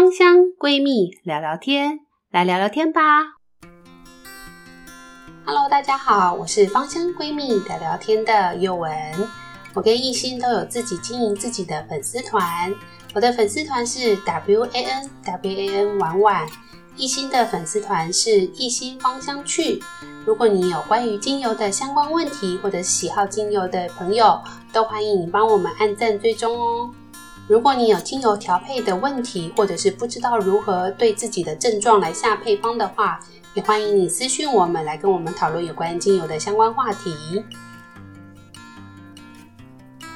芳香闺蜜聊聊天，来聊聊天吧。Hello，大家好，我是芳香闺蜜聊聊天的宥雯。我跟艺兴都有自己经营自己的粉丝团，我的粉丝团是 W A N W A N 婉婉，艺兴的粉丝团是艺兴芳香趣。如果你有关于精油的相关问题，或者喜好精油的朋友，都欢迎你帮我们按赞追踪哦。如果你有精油调配的问题，或者是不知道如何对自己的症状来下配方的话，也欢迎你私讯我们来跟我们讨论有关精油的相关话题。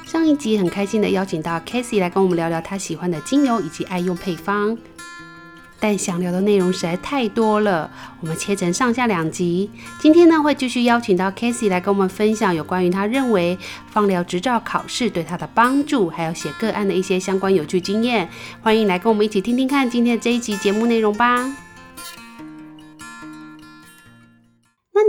上一集很开心的邀请到 Casey 来跟我们聊聊她喜欢的精油以及爱用配方。但想聊的内容实在太多了，我们切成上下两集。今天呢，会继续邀请到 Casey 来跟我们分享有关于他认为放疗执照考试对他的帮助，还有写个案的一些相关有趣经验。欢迎来跟我们一起听听看今天的这一集节目内容吧。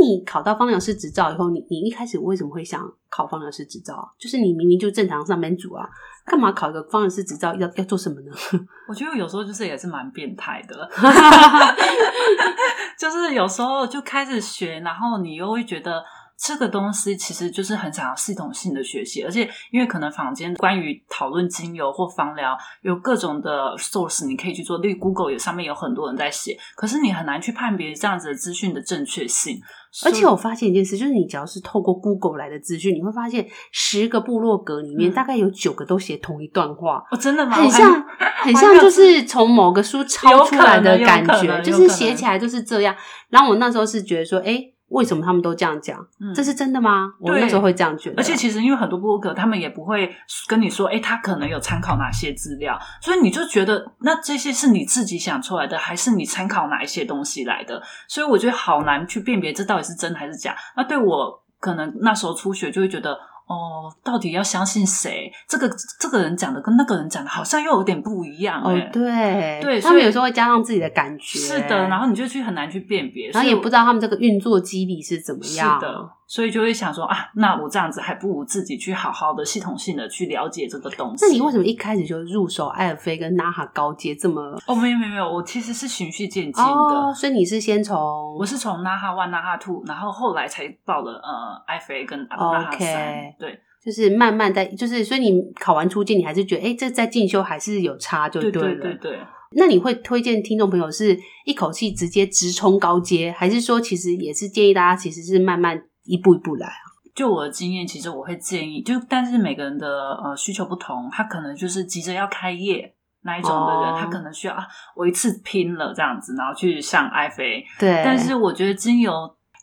你考到方疗师执照以后，你你一开始为什么会想考方疗师执照？就是你明明就正常上班族啊，干嘛考一个方疗师执照要要做什么呢？我觉得有时候就是也是蛮变态的，就是有时候就开始学，然后你又会觉得。这个东西其实就是很想要系统性的学习，而且因为可能坊间关于讨论精油或芳疗有各种的 source，你可以去做，例如 Google 也上面有很多人在写，可是你很难去判别这样子的资讯的正确性。而且我发现一件事，就是你只要是透过 Google 来的资讯，你会发现十个部落格里面大概有九个都写同一段话。哦，真的吗？很像，很像，就是从某个书抄出来的感觉，就是写起来就是这样。然后我那时候是觉得说，哎。为什么他们都这样讲？嗯，这是真的吗？我那时候会这样觉得。而且其实因为很多部落格，他们也不会跟你说，哎，他可能有参考哪些资料，所以你就觉得那这些是你自己想出来的，还是你参考哪一些东西来的？所以我觉得好难去辨别这到底是真还是假。那对我可能那时候初学就会觉得。哦，到底要相信谁？这个这个人讲的跟那个人讲的好像又有点不一样。哦，对对，他们有时候会加上自己的感觉。是的，然后你就去很难去辨别，然后也不知道他们这个运作机理是怎么样。是的。所以就会想说啊，那我这样子还不如自己去好好的系统性的去了解这个东西。那你为什么一开始就入手艾尔菲跟娜哈高阶这么？哦，没有没有没有，我其实是循序渐进的。哦，所以你是先从我是从娜哈 One、娜哈 Two，然后后来才报了呃艾菲跟娜哈三。对，就是慢慢在，就是所以你考完初阶，你还是觉得哎，这在进修还是有差，就对了。对对对对。那你会推荐听众朋友是一口气直接直冲高阶，还是说其实也是建议大家其实是慢慢？一步一步来啊！就我的经验，其实我会建议，就但是每个人的呃需求不同，他可能就是急着要开业那一种的人，哦、他可能需要啊，我一次拼了这样子，然后去上 IFA。对。但是我觉得精油，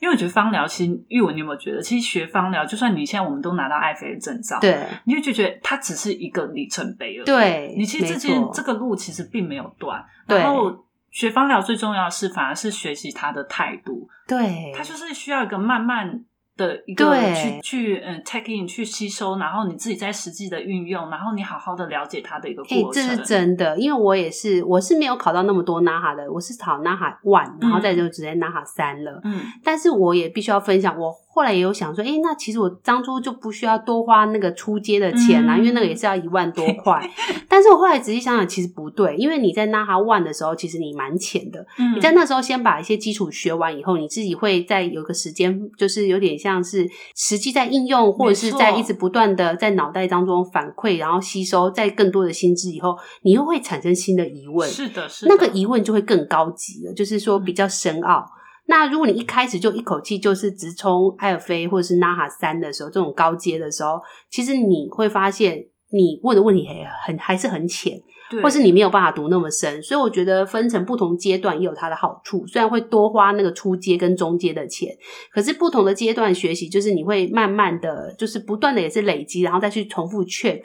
因为我觉得芳疗，其实玉文，你有没有觉得，其实学芳疗，就算你现在我们都拿到 IFA 的证照，对，你就觉得它只是一个里程碑而已。对。你其实这件这个路其实并没有断。然后学芳疗最重要的是，反而是学习他的态度。对。他就是需要一个慢慢。的一个去去嗯 take in 去吸收，然后你自己在实际的运用，然后你好好的了解它的一个过程。欸，这是真的，因为我也是，我是没有考到那么多 NAHA 的，我是考 NAHA One，然后再就直接 NAHA 三了。嗯，但是我也必须要分享我。后来也有想说，诶，那其实我当初就不需要多花那个出街的钱啦，嗯、因为那个也是要一万多块。但是我后来仔细想想，其实不对，因为你在 NAHA One 的时候，其实你蛮浅的。嗯、你在那时候先把一些基础学完以后，你自己会在有个时间，就是有点像是实际在应用，或者是在一直不断的在脑袋当中反馈，然后吸收，在更多的新知以后，你又会产生新的疑问。是的，是的，那个疑问就会更高级了，就是说比较深奥。嗯那如果你一开始就一口气就是直冲埃尔菲或者是娜哈三的时候，这种高阶的时候，其实你会发现你问的问题很还是很浅，对或是你没有办法读那么深。所以我觉得分成不同阶段也有它的好处，虽然会多花那个初阶跟中阶的钱，可是不同的阶段学习，就是你会慢慢的就是不断的也是累积，然后再去重复 check，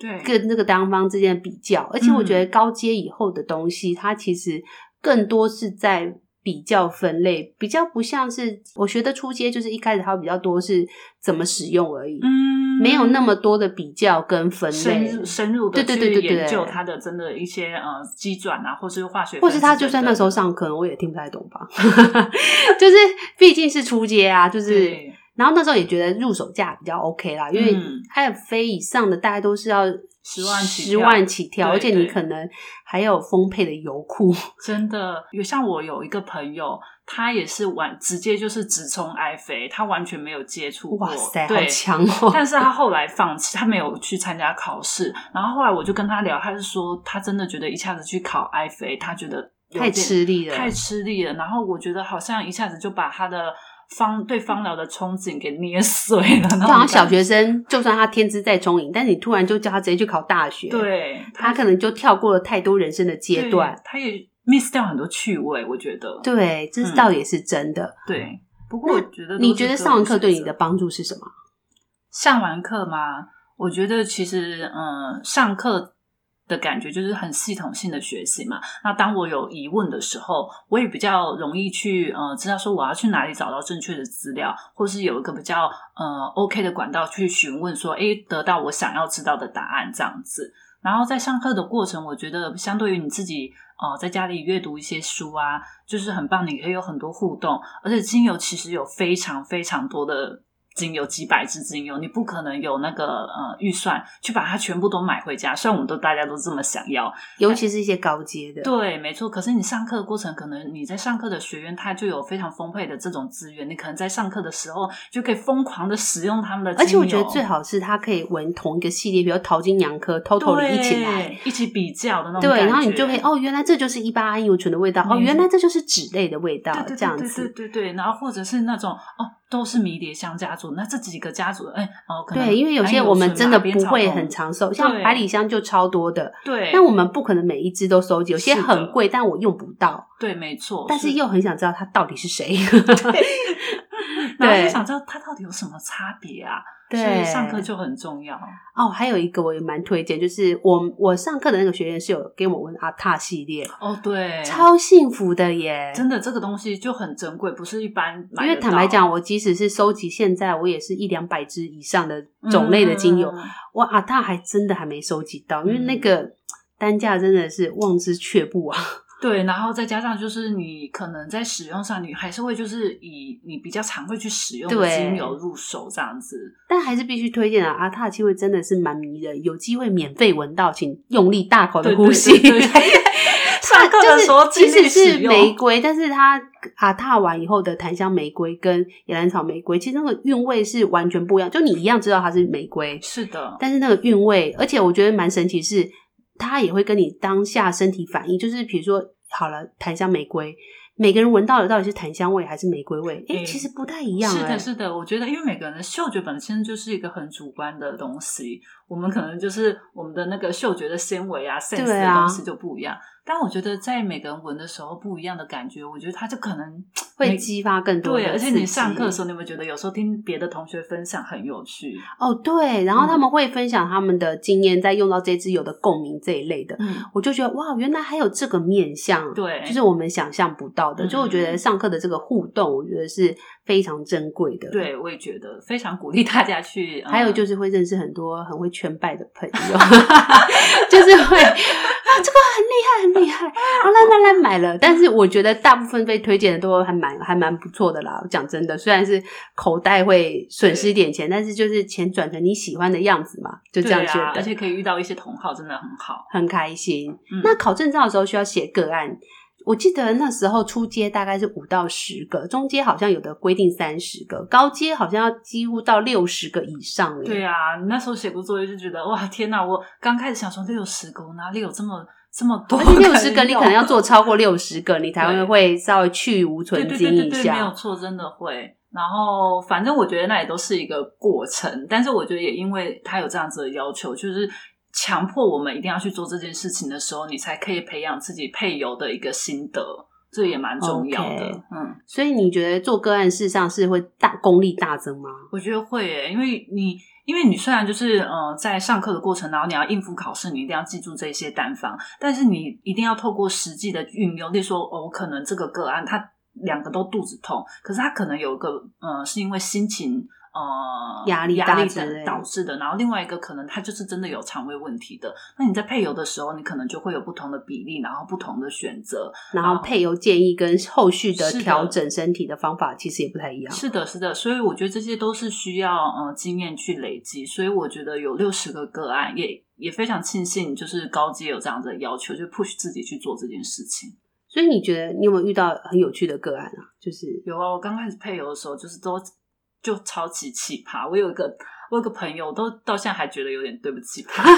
对，跟那个单方之间的比较。而且我觉得高阶以后的东西，嗯、它其实更多是在。比较分类比较不像是我学的初阶，就是一开始它比较多是怎么使用而已，嗯，没有那么。多的比较跟分类，深入深入的去研究它的真的一些呃机转啊，或是化学，或是他就算那时候上课，我也听不太懂吧，就是毕竟是初阶啊，就是。然后那时候也觉得入手价比较 OK 啦，因为爱妃以上的大概都是要十万起十万起跳，而且你可能还有丰沛的油库。真的，有像我有一个朋友，他也是完直接就是直冲爱妃，他完全没有接触过。哇塞，对，好强哦！但是他后来放弃，他没有去参加考试。然后后来我就跟他聊，他是说他真的觉得一下子去考爱妃，他觉得太吃力了，太吃力了。然后我觉得好像一下子就把他的。芳对方疗的憧憬给捏碎了，就好像小学生，就算他天资再聪颖，但是你突然就叫他直接去考大学，对，他，他可能就跳过了太多人生的阶段，他也 miss 掉很多趣味，我觉得，对，这倒也是真的。嗯、对，不过我觉得，你觉得上完课对你的帮助是什么？上完课吗？我觉得其实，嗯，上课。的感觉就是很系统性的学习嘛。那当我有疑问的时候，我也比较容易去呃知道说我要去哪里找到正确的资料，或是有一个比较呃 OK 的管道去询问说，诶，得到我想要知道的答案这样子。然后在上课的过程，我觉得相对于你自己呃在家里阅读一些书啊，就是很棒，你可以有很多互动，而且精油其实有非常非常多的。精油几百支精油，你不可能有那个呃预算去把它全部都买回家。虽然我们都大家都这么想要，尤其是一些高阶的。对，没错。可是你上课的过程，可能你在上课的学院，它就有非常丰沛的这种资源，你可能在上课的时候就可以疯狂的使用他们的。而且我觉得最好是它可以闻同一个系列，比如淘金娘科，偷偷的一起来一起比较的那种。对，然后你就可以哦，原来这就是一八安油醇的味道，哦，原来这就是酯类的味道，这样子。对对对，然后或者是那种哦。都是迷迭香家族，那这几个家族，哎、欸，哦，可能对，因为有些我们真的不会很常收，像百里香就超多的，对，但我们不可能每一只都收集，有些很贵，但我用不到，对，没错，但是又很想知道它到底是谁 对，然后就想知道它到底有什么差别啊。对，所以上课就很重要哦。还有一个我也蛮推荐，就是我我上课的那个学员是有给我问阿塔系列哦，对，超幸福的耶！真的，这个东西就很珍贵，不是一般买。因为坦白讲，我即使是收集现在，我也是一两百支以上的种类的精油，嗯、我阿塔还真的还没收集到，因为那个单价真的是望之却步啊。对，然后再加上就是你可能在使用上，你还是会就是以你比较常会去使用的精油入手这样子，但还是必须推荐啊！阿塔气味真的是蛮迷人，有机会免费闻到，请用力大口的呼吸。对对对 对上课的时候即使是玫瑰，但是它阿塔完以后的檀香玫瑰跟野兰草玫瑰，其实那个韵味是完全不一样。就你一样知道它是玫瑰，是的，但是那个韵味，而且我觉得蛮神奇是。它也会跟你当下身体反应，就是比如说，好了，檀香玫瑰，每个人闻到的到底是檀香味还是玫瑰味？哎、欸，其实不太一样、欸。是的，是的，我觉得，因为每个人的嗅觉本身就是一个很主观的东西，我们可能就是我们的那个嗅觉的纤维啊、sense 的东西就不一样。但我觉得，在每个人闻的时候不一样的感觉，我觉得它就可能 会激发更多。对，而且你上课的时候，你有没有觉得有时候听别的同学分享很有趣？哦，对，然后他们会分享他们的经验，在用到这支油的共鸣这一类的，嗯，我就觉得哇，原来还有这个面向，对，就是我们想象不到的。就我觉得上课的这个互动，我觉得是非常珍贵的。对，我也觉得非常鼓励大家去。还有就是会认识很多很会圈拜的朋友，就是会啊，这个很厉害，很。厉害，啊来来来买了，但是我觉得大部分被推荐的都还蛮还蛮不错的啦。讲真的，虽然是口袋会损失一点钱，但是就是钱转成你喜欢的样子嘛，就这样觉得。啊、而且可以遇到一些同好，真的很好，很开心。嗯、那考证照的时候需要写个案，我记得那时候初阶大概是五到十个，中阶好像有的规定三十个，高阶好像要几乎到六十个以上。对啊，那时候写过作业就觉得哇天哪！我刚开始想说六十个，我哪里有这么。这么多，而且六十个你可能要做超过六十个，你才会会稍微去芜存菁一下。对对对对对，没有错，真的会。然后反正我觉得那也都是一个过程，但是我觉得也因为他有这样子的要求，就是强迫我们一定要去做这件事情的时候，你才可以培养自己配油的一个心得，这也蛮重要的。Okay. 嗯，所以你觉得做个案事实上是会大功力大增吗？我觉得会耶，因为你。因为你虽然就是呃在上课的过程，然后你要应付考试，你一定要记住这些单方，但是你一定要透过实际的运用，例如说哦，可能这个个案他两个都肚子痛，可是他可能有一个呃是因为心情呃压力压力的导致的，然后另外一个可能他就是真的有肠胃问题的。那你在配油的时候，你可能就会有不同的比例，然后不同的选择，然后配油建议跟后续的调整身体的方法其实也不太一样。是的，是的，所以我觉得这些都是需要呃经验去累积。所以我觉得有六十个个案，也也非常庆幸，就是高阶有这样子的要求，就 push 自己去做这件事情。所以你觉得你有没有遇到很有趣的个案啊？就是有啊，我刚开始配油的时候，就是都就超级奇葩。我有一个我有个朋友，都到现在还觉得有点对不起他。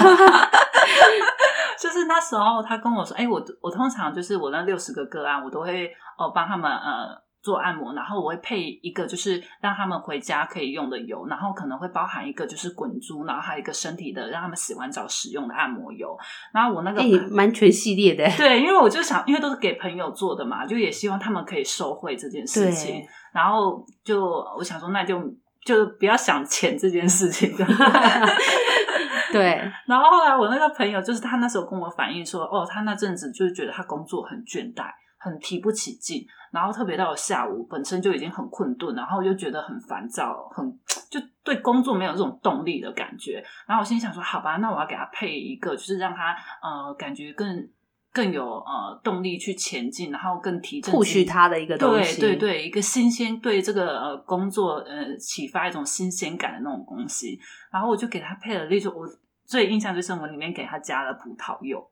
就是那时候他跟我说：“哎、我我通常就是我那六十个个案，我都会哦帮他们呃。”做按摩，然后我会配一个，就是让他们回家可以用的油，然后可能会包含一个就是滚珠，然后还有一个身体的让他们洗完澡使用的按摩油。然后我那个蛮、欸、全系列的，对，因为我就想，因为都是给朋友做的嘛，就也希望他们可以受惠这件事情。然后就我想说，那就就不要想钱这件事情。对。然后后来我那个朋友，就是他那时候跟我反映说，哦，他那阵子就是觉得他工作很倦怠。很提不起劲，然后特别到了下午，本身就已经很困顿，然后又觉得很烦躁，很 就对工作没有这种动力的感觉。然后我心想说，好吧，那我要给他配一个，就是让他呃感觉更更有呃动力去前进，然后更提振、push 他的一个东西。对对对，一个新鲜，对这个呃工作呃启发一种新鲜感的那种东西。然后我就给他配了，那种我最印象最深，我里面给他加了葡萄柚。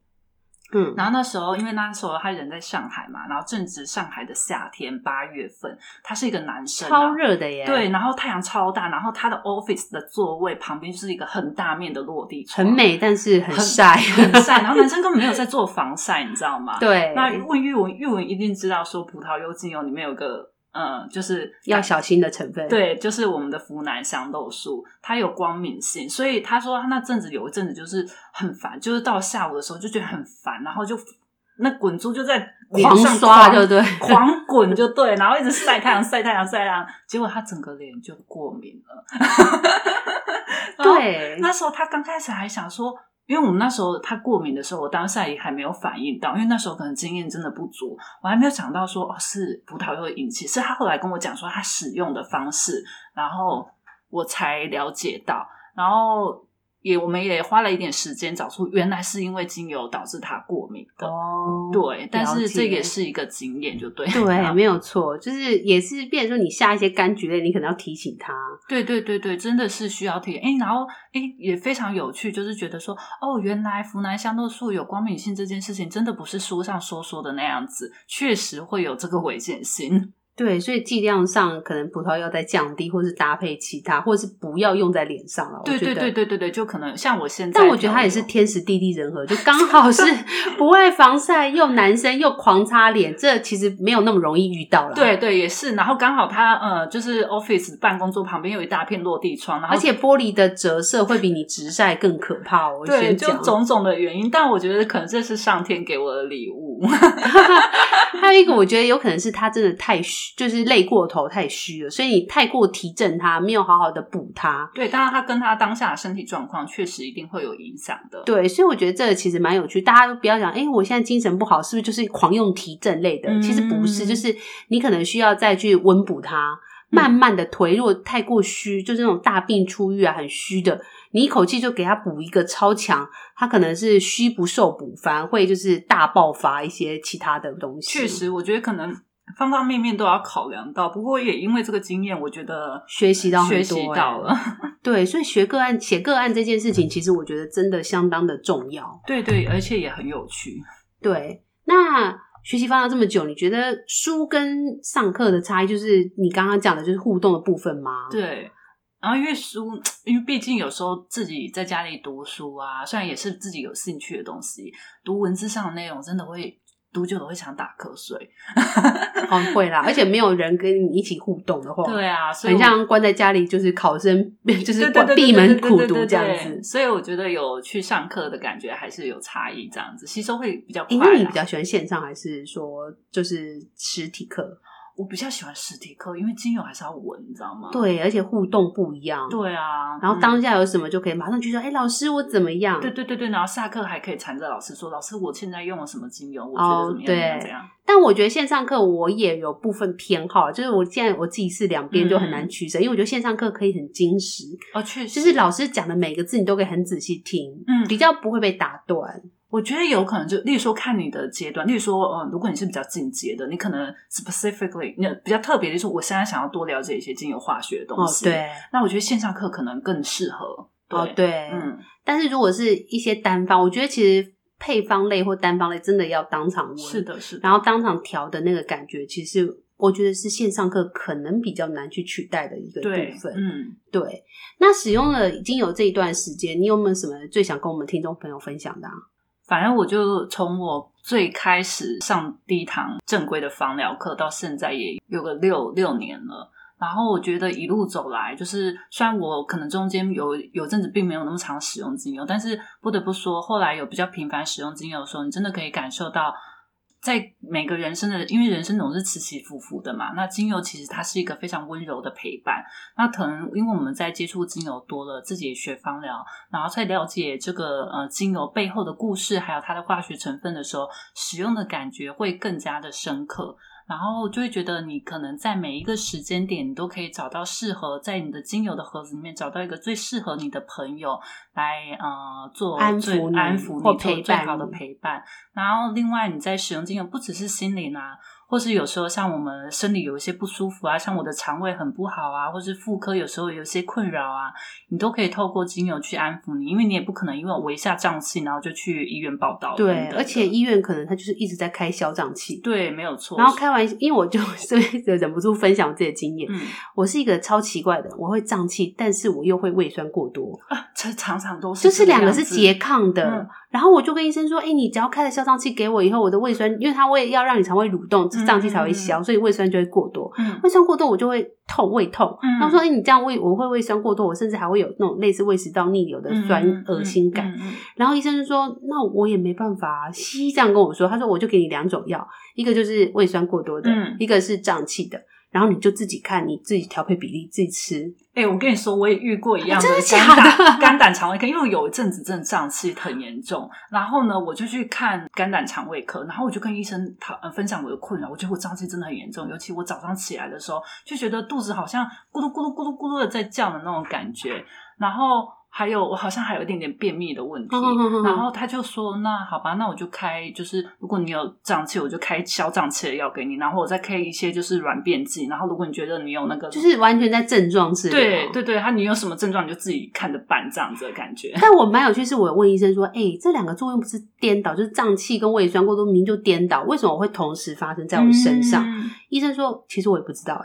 嗯，然后那时候，因为那时候他人在上海嘛，然后正值上海的夏天，八月份，他是一个男生，超热的耶。对，然后太阳超大，然后他的 office 的座位旁边就是一个很大面的落地窗，很美，但是很晒，很晒。然后男生根本没有在做防晒，你知道吗？对。那问玉文，玉文一定知道说葡萄柚精油里面有个。嗯，就是要小心的成分。对，就是我们的福南香豆素，它有光敏性，所以他说他那阵子有一阵子就是很烦，就是到下午的时候就觉得很烦，然后就那滚珠就在狂刷，就对，狂滚就对，然后一直晒太阳，晒太阳，晒太阳，结果他整个脸就过敏了。对，那时候他刚开始还想说。因为我们那时候他过敏的时候，我当下也还没有反应到，因为那时候可能经验真的不足，我还没有想到说哦是葡萄柚的引起，是他后来跟我讲说他使用的方式，然后我才了解到，然后。也，我们也花了一点时间找出，原来是因为精油导致他过敏的。哦，对，但是这也是一个经验，就对，对，没有错，就是也是，变成说你下一些柑橘类，你可能要提醒他。对，对，对，对，真的是需要提醒。哎，然后哎，也非常有趣，就是觉得说，哦，原来湖南香豆素有光敏性这件事情，真的不是书上说说的那样子，确实会有这个危险性。对，所以剂量上可能葡萄要再降低，或是搭配其他，或者是不要用在脸上了。对对对对对对，就可能像我现在，但我觉得它也是天时地利人和，就刚好是 不爱防晒又男生又狂擦脸，这其实没有那么容易遇到了。对对，也是。然后刚好他呃，就是 office 办公桌旁边有一大片落地窗，然后而且玻璃的折射会比你直晒更可怕。我对，就种种的原因，但我觉得可能这是上天给我的礼物。还有一个，我觉得有可能是他真的太虚，就是累过头，太虚了，所以你太过提振它，没有好好的补它。对，当然它跟它当下的身体状况确实一定会有影响的。对，所以我觉得这个其实蛮有趣，大家都不要讲，哎，我现在精神不好，是不是就是狂用提振类的？嗯、其实不是，就是你可能需要再去温补它，慢慢的颓弱，太过虚，就是那种大病初愈啊，很虚的。你一口气就给他补一个超强，他可能是虚不受补，反而会就是大爆发一些其他的东西。确实，我觉得可能方方面面都要考量到。不过也因为这个经验，我觉得学习到学习到了。对，所以学个案、写个案这件事情，其实我觉得真的相当的重要。对对，而且也很有趣。对，那学习方到这么久，你觉得书跟上课的差异，就是你刚刚讲的，就是互动的部分吗？对。然后因为书，因为毕竟有时候自己在家里读书啊，虽然也是自己有兴趣的东西，读文字上的内容真的会读久了会想打瞌睡。哦，会啦，而且没有人跟你一起互动的话，对啊，所以很像关在家里就是考生，就是闭门苦读这样子。所以我觉得有去上课的感觉还是有差异，这样子吸收会比较快。因为你比较喜欢线上还是说就是实体课？我比较喜欢实体课，因为精油还是要闻，你知道吗？对，而且互动不一样。对啊，然后当下有什么就可以马上去说，哎、嗯，老师我怎么样？对对对对，然后下课还可以缠着老师说，老师我现在用了什么精油，我觉得怎么样？哦、对怎样？但我觉得线上课我也有部分偏好，就是我现在我自己是两边就很难取舍，嗯、因为我觉得线上课可以很精实哦，确实，就是老师讲的每个字你都可以很仔细听，嗯，比较不会被打断。我觉得有可能就，例如说看你的阶段，例如说，呃，如果你是比较进阶的，你可能 specifically 你比较特别的是，我现在想要多了解一些精油化学的东西，哦、对，那我觉得线上课可能更适合。对哦，对，嗯，但是如果是一些单方，我觉得其实配方类或单方类真的要当场闻，是的，是的，然后当场调的那个感觉，其实我觉得是线上课可能比较难去取代的一个部分。嗯，对。那使用了精油这一段时间，你有没有什么最想跟我们听众朋友分享的啊？反正我就从我最开始上第一堂正规的芳疗课到现在也有个六六年了，然后我觉得一路走来，就是虽然我可能中间有有阵子并没有那么常使用精油，但是不得不说，后来有比较频繁使用精油的时候，你真的可以感受到。在每个人生的，因为人生总是起起伏伏的嘛，那精油其实它是一个非常温柔的陪伴。那可能因为我们在接触精油多了，自己也学芳疗，然后在了解这个呃精油背后的故事，还有它的化学成分的时候，使用的感觉会更加的深刻。然后就会觉得你可能在每一个时间点，你都可以找到适合在你的精油的盒子里面找到一个最适合你的朋友来呃做安抚你安抚你做最好的陪伴。然后另外你在使用精油不只是心灵啊。或是有时候像我们生理有一些不舒服啊，像我的肠胃很不好啊，或是妇科有时候有一些困扰啊，你都可以透过精油去安抚你，因为你也不可能因为我一下胀气，然后就去医院报道。对，而且医院可能他就是一直在开消胀气。对，没有错。然后开完，因为我就 所以忍不住分享我自己的经验。嗯，我是一个超奇怪的，我会胀气，但是我又会胃酸过多啊，这常常都是就是两个是拮抗的。嗯然后我就跟医生说：“哎、欸，你只要开了消胀气给我以后，我的胃酸，因为它胃要让你肠胃蠕动，胀气才会消，嗯、所以胃酸就会过多。嗯、胃酸过多，我就会痛，胃痛。他、嗯、说：‘哎、欸，你这样胃，我会胃酸过多，我甚至还会有那种类似胃食道逆流的酸恶心感。然后医生就说：‘那我也没办法。’西医这样跟我说，他说：‘我就给你两种药，一个就是胃酸过多的，嗯、一个是胀气的。’然后你就自己看，你自己调配比例，自己吃。哎、欸，我跟你说，我也遇过一样的真的肝胆肠胃科，因为我有一阵子真的胀气很严重，然后呢，我就去看肝胆肠胃科，然后我就跟医生讨呃分享我的困扰，我觉得我胀气真的很严重，尤其我早上起来的时候，就觉得肚子好像咕噜咕噜咕噜咕噜的在叫的那种感觉，然后。还有，我好像还有一点点便秘的问题，然后他就说：“那好吧，那我就开，就是如果你有胀气，我就开消胀气的药给你，然后我再开一些就是软便剂，然后如果你觉得你有那个，就是完全在症状治疗，对对对，他你有什么症状你就自己看着办这样子的感觉。但我蛮有趣，是我有问医生说：，哎、欸，这两个作用不是颠倒，就是胀气跟胃酸过多明明就颠倒，为什么我会同时发生在我身上？嗯、医生说：，其实我也不知道。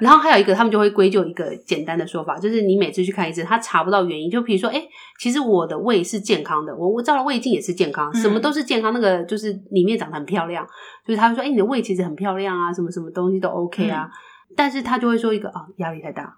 然后还有一个，他们就会归咎一个简单的说法，就是你每次去看医生，他查不到原因。就比如说，哎，其实我的胃是健康的，我我照了胃镜也是健康，什么都是健康。那个就是里面长得很漂亮，就是他会说，哎，你的胃其实很漂亮啊，什么什么东西都 OK 啊。嗯、但是他就会说一个啊，压力太大，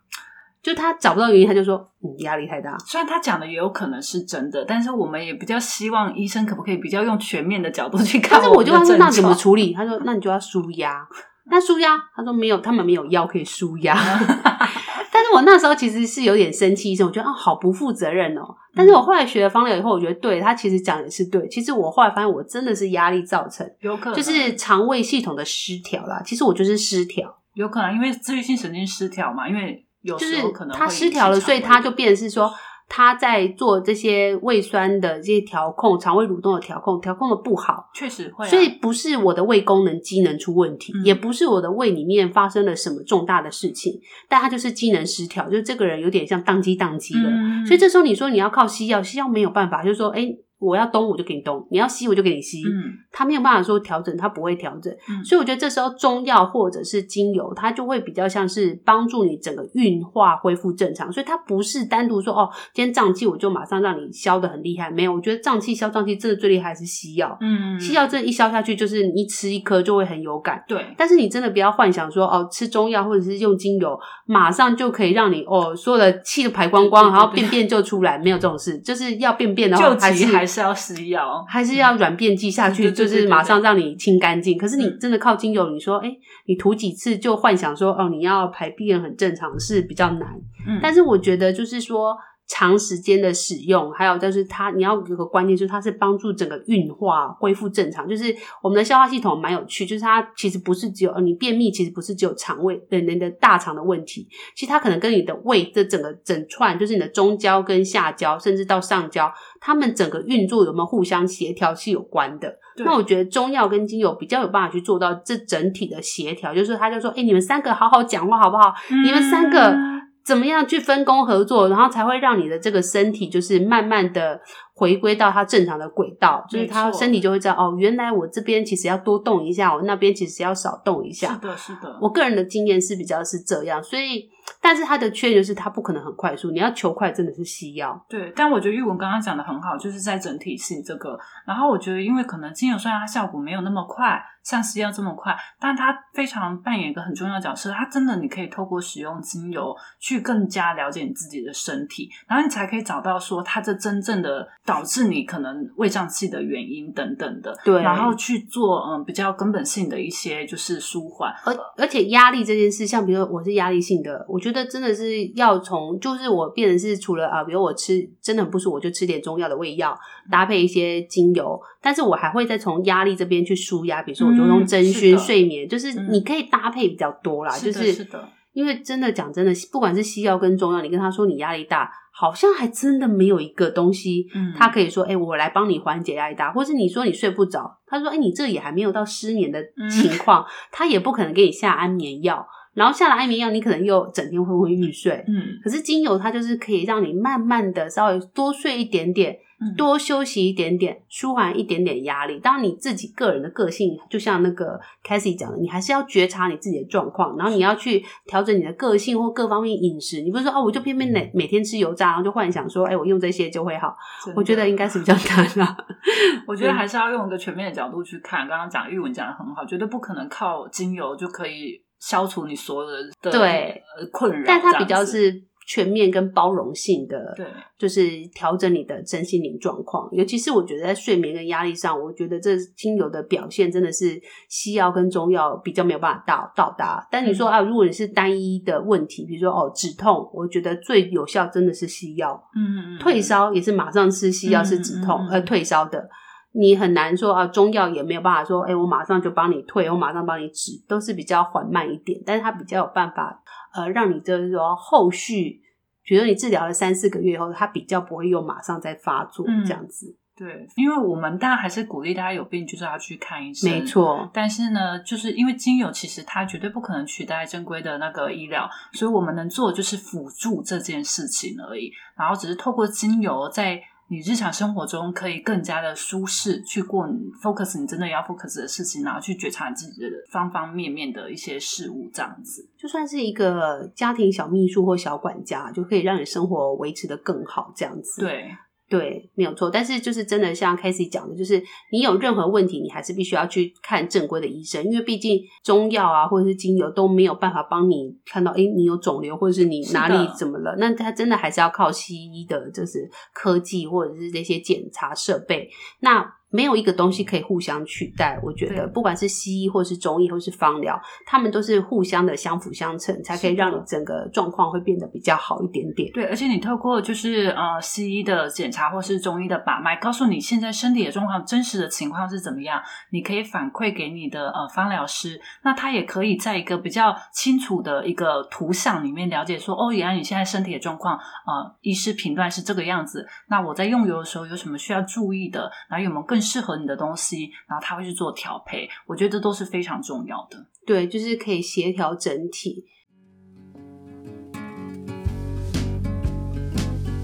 就他找不到原因，他就说，嗯，压力太大。虽然他讲的也有可能是真的，但是我们也比较希望医生可不可以比较用全面的角度去看。但是我就问他，那怎么处理？他说，那你就要舒压。那舒压，他说没有，他们没有药可以舒压。但是我那时候其实是有点生气，我觉得啊，好不负责任哦。但是我后来学了方疗以后，我觉得对他其实讲的是对。其实我后来发现，我真的是压力造成，有可能就是肠胃系统的失调啦。其实我就是失调，有可能因为自律性神经失调嘛，因为有时候可能他失调了，所以他就变成是说。他在做这些胃酸的这些调控、肠胃蠕动的调控，调控的不好，确实会、啊。所以不是我的胃功能机能出问题，嗯、也不是我的胃里面发生了什么重大的事情，但他就是机能失调，就是这个人有点像宕机宕机了。嗯、所以这时候你说你要靠西药，西药没有办法，就是说，哎。我要东我就给你东，你要西我就给你西。嗯，他没有办法说调整，他不会调整。嗯，所以我觉得这时候中药或者是精油，它就会比较像是帮助你整个运化恢复正常。所以它不是单独说哦，今天胀气我就马上让你消的很厉害。没有，我觉得胀气消胀气真的最厉害是西药。嗯，西药这一消下去，就是你一吃一颗就会很有感。对，但是你真的不要幻想说哦，吃中药或者是用精油，马上就可以让你哦所有的气都排光光，然后便便就出来，没有这种事。就是要便便的话，还是还是。要施药，还是要软便剂下去，就是马上让你清干净。可是你真的靠精油，你说，哎、欸，你涂几次就幻想说，哦，你要排便很正常是比较难。嗯，但是我觉得就是说。长时间的使用，还有就是它，你要有个观念，就是它是帮助整个运化恢复正常。就是我们的消化系统蛮有趣，就是它其实不是只有你便秘，其实不是只有肠胃的人的大肠的问题，其实它可能跟你的胃这整个整串，就是你的中焦跟下焦，甚至到上焦，它们整个运作有没有互相协调是有关的。那我觉得中药跟精油比较有办法去做到这整体的协调，就是他就说，哎、欸，你们三个好好讲话好不好？嗯、你们三个。怎么样去分工合作，然后才会让你的这个身体就是慢慢的回归到它正常的轨道，就是它身体就会知道哦，原来我这边其实要多动一下，我那边其实要少动一下。是的，是的。我个人的经验是比较是这样，所以。但是它的缺点就是它不可能很快速，你要求快真的是西药。对，但我觉得玉文刚刚讲的很好，就是在整体性这个。然后我觉得，因为可能精油虽然它效果没有那么快，像西药这么快，但它非常扮演一个很重要的角色。它真的你可以透过使用精油去更加了解你自己的身体，然后你才可以找到说它这真正的导致你可能胃胀气的原因等等的。对，然后去做嗯比较根本性的一些就是舒缓。而而且压力这件事，像比如说我是压力性的，我觉得。觉得真的是要从，就是我变成是除了啊，比如我吃真的很不舒服，我就吃点中药的胃药，搭配一些精油，但是我还会再从压力这边去舒压，比如说我就用真熏、睡眠，就是你可以搭配比较多啦，就是是的，因为真的讲真的，不管是西药跟中药，你跟他说你压力大，好像还真的没有一个东西，嗯，他可以说，哎，我来帮你缓解压力大，或是你说你睡不着，他说，哎，你这也还没有到失眠的情况，他也不可能给你下安眠药。然后下了安眠药，你可能又整天昏昏欲睡。嗯，可是精油它就是可以让你慢慢的稍微多睡一点点，嗯、多休息一点点，舒缓一点点压力。当然你自己个人的个性，就像那个 Cassie 讲的，你还是要觉察你自己的状况，然后你要去调整你的个性或各方面饮食。你不是说哦，我就偏偏每每天吃油炸，然后就幻想说，哎，我用这些就会好。我觉得应该是比较难啊。我觉得还是要用一个全面的角度去看。刚刚讲玉文讲的很好，绝对不可能靠精油就可以。消除你所有的对困扰，但它比较是全面跟包容性的，对，就是调整你的身心灵状况。尤其是我觉得在睡眠跟压力上，我觉得这精油的表现真的是西药跟中药比较没有办法到到达。但你说啊，如果你是单一的问题，比如说哦止痛，我觉得最有效真的是西药。嗯嗯，退烧也是马上吃西药是止痛，嗯嗯嗯，呃退烧的。你很难说啊，中药也没有办法说，哎、欸，我马上就帮你退，我马上帮你止，都是比较缓慢一点，但是它比较有办法，呃，让你就是说后续，比如说你治疗了三四个月以后，它比较不会又马上再发作这样子。嗯、对，因为我们当然还是鼓励大家有病就是要去看医生，没错。但是呢，就是因为精油其实它绝对不可能取代正规的那个医疗，所以我们能做的就是辅助这件事情而已，然后只是透过精油在。你日常生活中可以更加的舒适去过你 focus 你真的要 focus 的事情，然后去觉察你自己的方方面面的一些事物，这样子就算是一个家庭小秘书或小管家，就可以让你生活维持的更好，这样子。对。对，没有错，但是就是真的像 Casey 讲的，就是你有任何问题，你还是必须要去看正规的医生，因为毕竟中药啊或者是精油都没有办法帮你看到，哎，你有肿瘤或者是你哪里怎么了，那他真的还是要靠西医的，就是科技或者是这些检查设备，那。没有一个东西可以互相取代，我觉得不管是西医或是中医或是芳疗，他们都是互相的相辅相成，才可以让你整个状况会变得比较好一点点。对，而且你透过就是呃西医的检查或是中医的把脉，告诉你现在身体的状况真实的情况是怎么样，你可以反馈给你的呃芳疗师，那他也可以在一个比较清楚的一个图像里面了解说，哦，原来你现在身体的状况，呃，医师评断是这个样子，那我在用油的时候有什么需要注意的，然后有没有更适合你的东西，然后他会去做调配，我觉得这都是非常重要的。对，就是可以协调整体。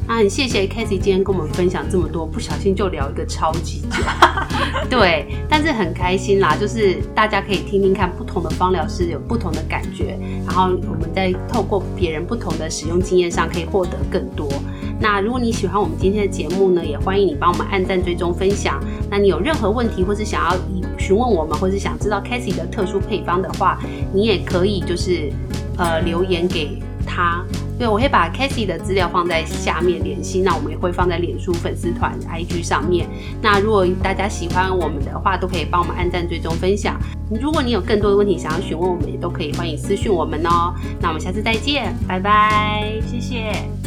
啊，很谢谢 Cassie 今天跟我们分享这么多，不小心就聊一个超级久。对，但是很开心啦，就是大家可以听听看不同的芳疗师有不同的感觉，然后我们在透过别人不同的使用经验上可以获得更多。那如果你喜欢我们今天的节目呢，也欢迎你帮我们按赞、追踪、分享。那你有任何问题，或是想要询问我们，或是想知道 Cassie 的特殊配方的话，你也可以就是呃留言给他。对，我会把 Cassie 的资料放在下面联系，那我们也会放在脸书粉丝团、IG 上面。那如果大家喜欢我们的话，都可以帮我们按赞、追踪、分享。如果你有更多的问题想要询问我们，也都可以欢迎私讯我们哦。那我们下次再见，拜拜，谢谢。